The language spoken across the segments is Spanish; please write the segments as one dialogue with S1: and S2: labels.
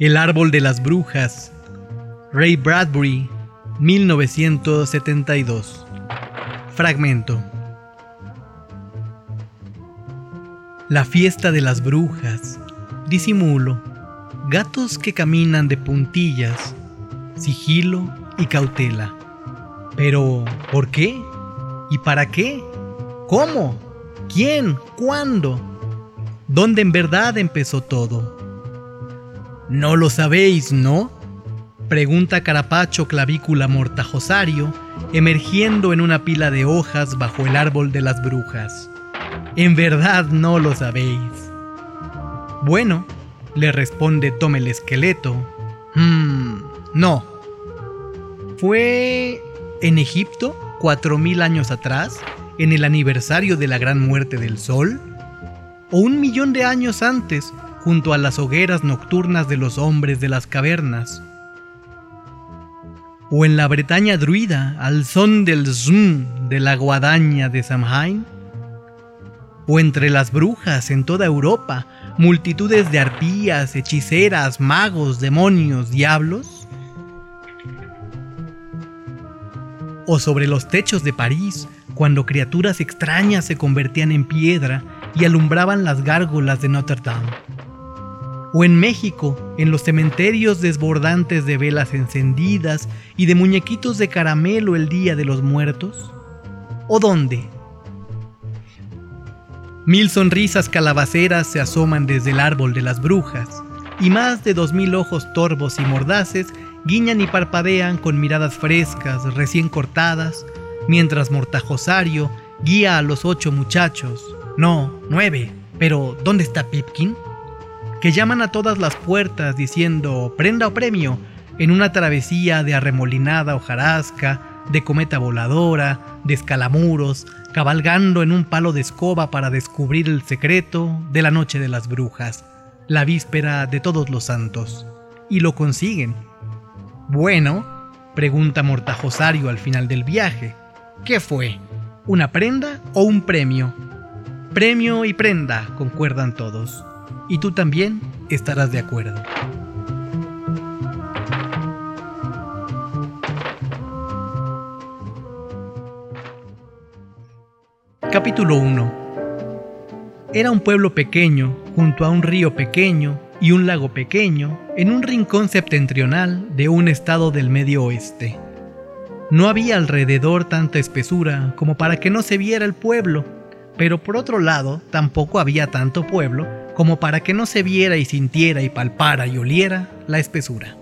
S1: El árbol de las brujas. Ray Bradbury, 1972. Fragmento. La fiesta de las brujas. Disimulo. Gatos que caminan de puntillas. Sigilo y cautela. Pero, ¿por qué? ¿Y para qué? ¿Cómo? ¿Quién? ¿Cuándo? ¿Dónde en verdad empezó todo? No lo sabéis, ¿no? Pregunta Carapacho Clavícula Mortajosario, emergiendo en una pila de hojas bajo el árbol de las brujas. En verdad no lo sabéis. Bueno, le responde Tome el esqueleto. Hmm, no. Fue en Egipto, cuatro mil años atrás, en el aniversario de la gran muerte del sol, o un millón de años antes, junto a las hogueras nocturnas de los hombres de las cavernas, o en la Bretaña druida, al son del zoom de la guadaña de Samhain, o entre las brujas en toda Europa, multitudes de arpías, hechiceras, magos, demonios, diablos, o sobre los techos de París, cuando criaturas extrañas se convertían en piedra y alumbraban las gárgolas de Notre Dame. O en México, en los cementerios desbordantes de velas encendidas y de muñequitos de caramelo el Día de los Muertos. ¿O dónde? Mil sonrisas calabaceras se asoman desde el árbol de las brujas, y más de dos mil ojos torvos y mordaces guiñan y parpadean con miradas frescas, recién cortadas, mientras Mortajosario guía a los ocho muchachos, no, nueve, pero ¿dónde está Pipkin? Que llaman a todas las puertas diciendo prenda o premio en una travesía de arremolinada hojarasca, de cometa voladora, de escalamuros, cabalgando en un palo de escoba para descubrir el secreto de la noche de las brujas, la víspera de todos los santos. Y lo consiguen bueno, pregunta Mortajosario al final del viaje. ¿Qué fue? ¿Una prenda o un premio? Premio y prenda, concuerdan todos. Y tú también estarás de acuerdo. Capítulo 1 Era un pueblo pequeño, junto a un río pequeño, y un lago pequeño en un rincón septentrional de un estado del medio oeste. No había alrededor tanta espesura como para que no se viera el pueblo, pero por otro lado tampoco había tanto pueblo como para que no se viera y sintiera y palpara y oliera la espesura.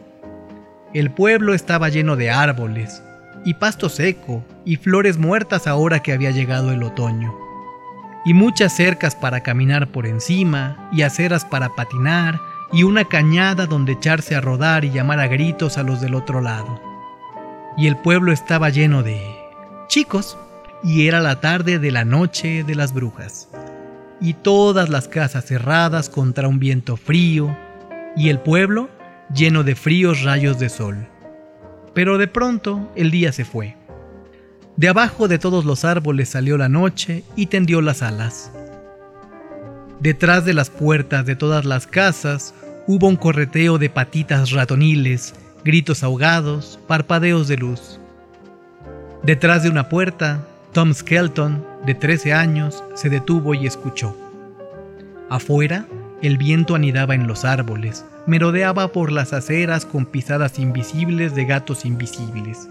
S1: El pueblo estaba lleno de árboles, y pasto seco, y flores muertas ahora que había llegado el otoño, y muchas cercas para caminar por encima, y aceras para patinar, y una cañada donde echarse a rodar y llamar a gritos a los del otro lado. Y el pueblo estaba lleno de chicos, y era la tarde de la noche de las brujas. Y todas las casas cerradas contra un viento frío, y el pueblo lleno de fríos rayos de sol. Pero de pronto el día se fue. De abajo de todos los árboles salió la noche y tendió las alas. Detrás de las puertas de todas las casas Hubo un correteo de patitas ratoniles, gritos ahogados, parpadeos de luz. Detrás de una puerta, Tom Skelton, de 13 años, se detuvo y escuchó. Afuera, el viento anidaba en los árboles, merodeaba por las aceras con pisadas invisibles de gatos invisibles.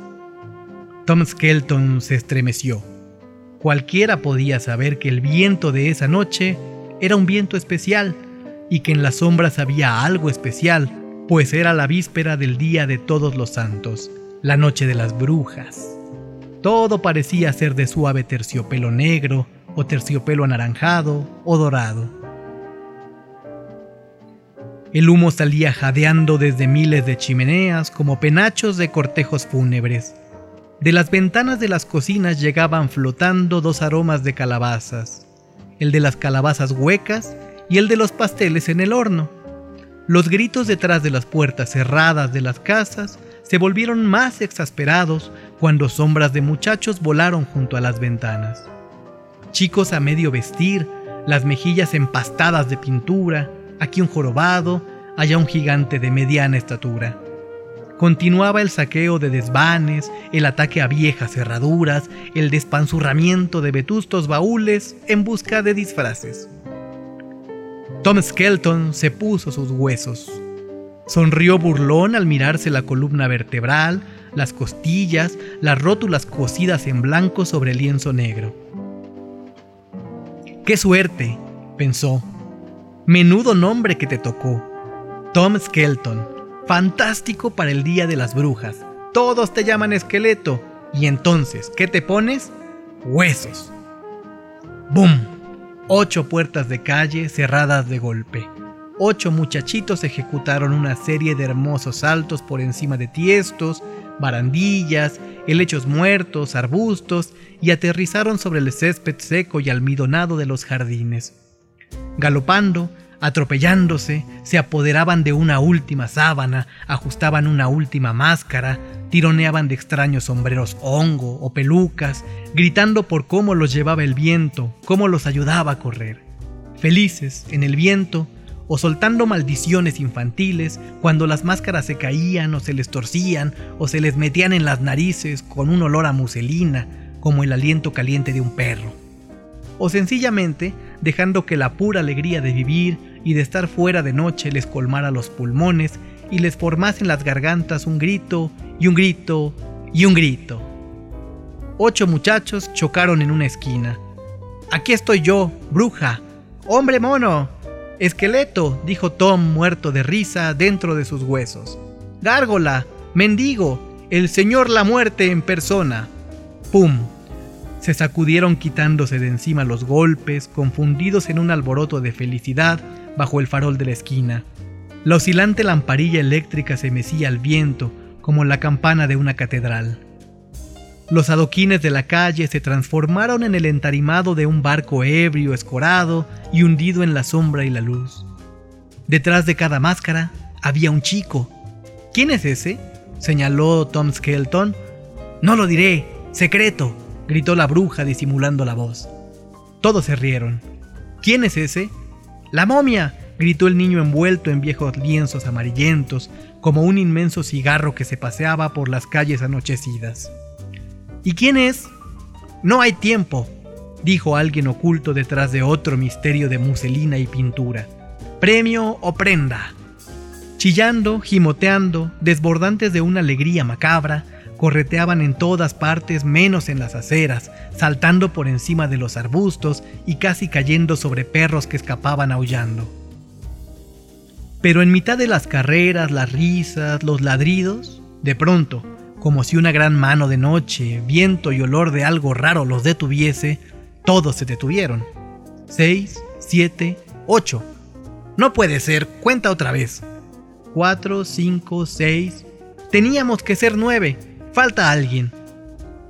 S1: Tom Skelton se estremeció. Cualquiera podía saber que el viento de esa noche era un viento especial, y que en las sombras había algo especial, pues era la víspera del Día de Todos los Santos, la noche de las brujas. Todo parecía ser de suave terciopelo negro, o terciopelo anaranjado, o dorado. El humo salía jadeando desde miles de chimeneas como penachos de cortejos fúnebres. De las ventanas de las cocinas llegaban flotando dos aromas de calabazas, el de las calabazas huecas y el de los pasteles en el horno. Los gritos detrás de las puertas cerradas de las casas se volvieron más exasperados cuando sombras de muchachos volaron junto a las ventanas. Chicos a medio vestir, las mejillas empastadas de pintura, aquí un jorobado, allá un gigante de mediana estatura. Continuaba el saqueo de desvanes, el ataque a viejas cerraduras, el despanzurramiento de vetustos baúles en busca de disfraces. Tom Skelton se puso sus huesos. Sonrió burlón al mirarse la columna vertebral, las costillas, las rótulas cosidas en blanco sobre el lienzo negro. ¡Qué suerte! pensó. Menudo nombre que te tocó. Tom Skelton fantástico para el Día de las Brujas. Todos te llaman esqueleto. Y entonces, ¿qué te pones? Huesos. ¡Bum! Ocho puertas de calle cerradas de golpe. Ocho muchachitos ejecutaron una serie de hermosos saltos por encima de tiestos, barandillas, helechos muertos, arbustos y aterrizaron sobre el césped seco y almidonado de los jardines. Galopando, atropellándose, se apoderaban de una última sábana, ajustaban una última máscara, tironeaban de extraños sombreros hongo o pelucas, gritando por cómo los llevaba el viento, cómo los ayudaba a correr. Felices en el viento, o soltando maldiciones infantiles cuando las máscaras se caían o se les torcían o se les metían en las narices con un olor a muselina, como el aliento caliente de un perro. O sencillamente dejando que la pura alegría de vivir y de estar fuera de noche les colmara los pulmones y les formase en las gargantas un grito y un grito y un grito. Ocho muchachos chocaron en una esquina. Aquí estoy yo, bruja. Hombre mono. Esqueleto, dijo Tom muerto de risa dentro de sus huesos. Gárgola, mendigo, el señor la muerte en persona. ¡Pum! Se sacudieron quitándose de encima los golpes, confundidos en un alboroto de felicidad bajo el farol de la esquina. La oscilante lamparilla eléctrica se mecía al viento como la campana de una catedral. Los adoquines de la calle se transformaron en el entarimado de un barco ebrio, escorado y hundido en la sombra y la luz. Detrás de cada máscara había un chico. ¿Quién es ese? señaló Tom Skelton. No lo diré, secreto, gritó la bruja disimulando la voz. Todos se rieron. ¿Quién es ese? ¡La momia! gritó el niño envuelto en viejos lienzos amarillentos, como un inmenso cigarro que se paseaba por las calles anochecidas. ¿Y quién es? No hay tiempo, dijo alguien oculto detrás de otro misterio de muselina y pintura. Premio o prenda. Chillando, gimoteando, desbordantes de una alegría macabra, correteaban en todas partes menos en las aceras, saltando por encima de los arbustos y casi cayendo sobre perros que escapaban aullando. Pero en mitad de las carreras, las risas, los ladridos, de pronto, como si una gran mano de noche, viento y olor de algo raro los detuviese, todos se detuvieron. Seis, siete, ocho. No puede ser, cuenta otra vez. Cuatro, cinco, seis. Teníamos que ser nueve. Falta alguien.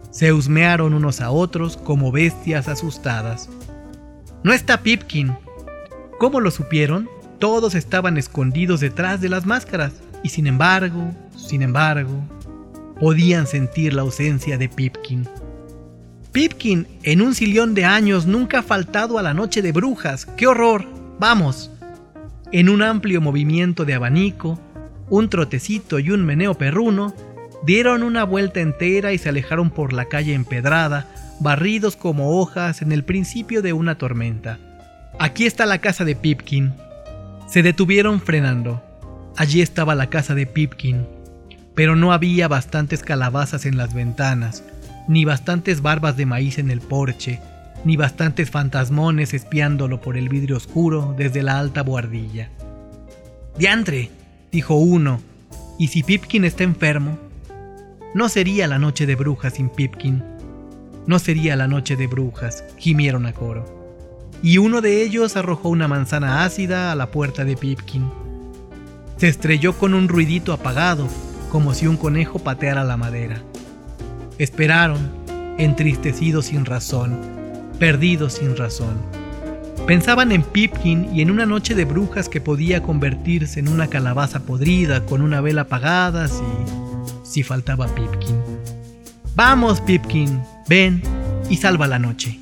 S1: Se husmearon unos a otros como bestias asustadas. No está Pipkin. ¿Cómo lo supieron? Todos estaban escondidos detrás de las máscaras y sin embargo, sin embargo, podían sentir la ausencia de Pipkin. Pipkin, en un sillón de años, nunca ha faltado a la noche de brujas. ¡Qué horror! Vamos. En un amplio movimiento de abanico, un trotecito y un meneo perruno, dieron una vuelta entera y se alejaron por la calle empedrada, barridos como hojas en el principio de una tormenta. Aquí está la casa de Pipkin. Se detuvieron frenando. Allí estaba la casa de Pipkin, pero no había bastantes calabazas en las ventanas, ni bastantes barbas de maíz en el porche, ni bastantes fantasmones espiándolo por el vidrio oscuro desde la alta buhardilla. Diantre, dijo uno, ¿y si Pipkin está enfermo? No sería la noche de brujas sin Pipkin. No sería la noche de brujas, gimieron a coro. Y uno de ellos arrojó una manzana ácida a la puerta de Pipkin. Se estrelló con un ruidito apagado, como si un conejo pateara la madera. Esperaron, entristecidos sin razón, perdidos sin razón. Pensaban en Pipkin y en una noche de brujas que podía convertirse en una calabaza podrida con una vela apagada si si faltaba Pipkin. Vamos, Pipkin, ven y salva la noche.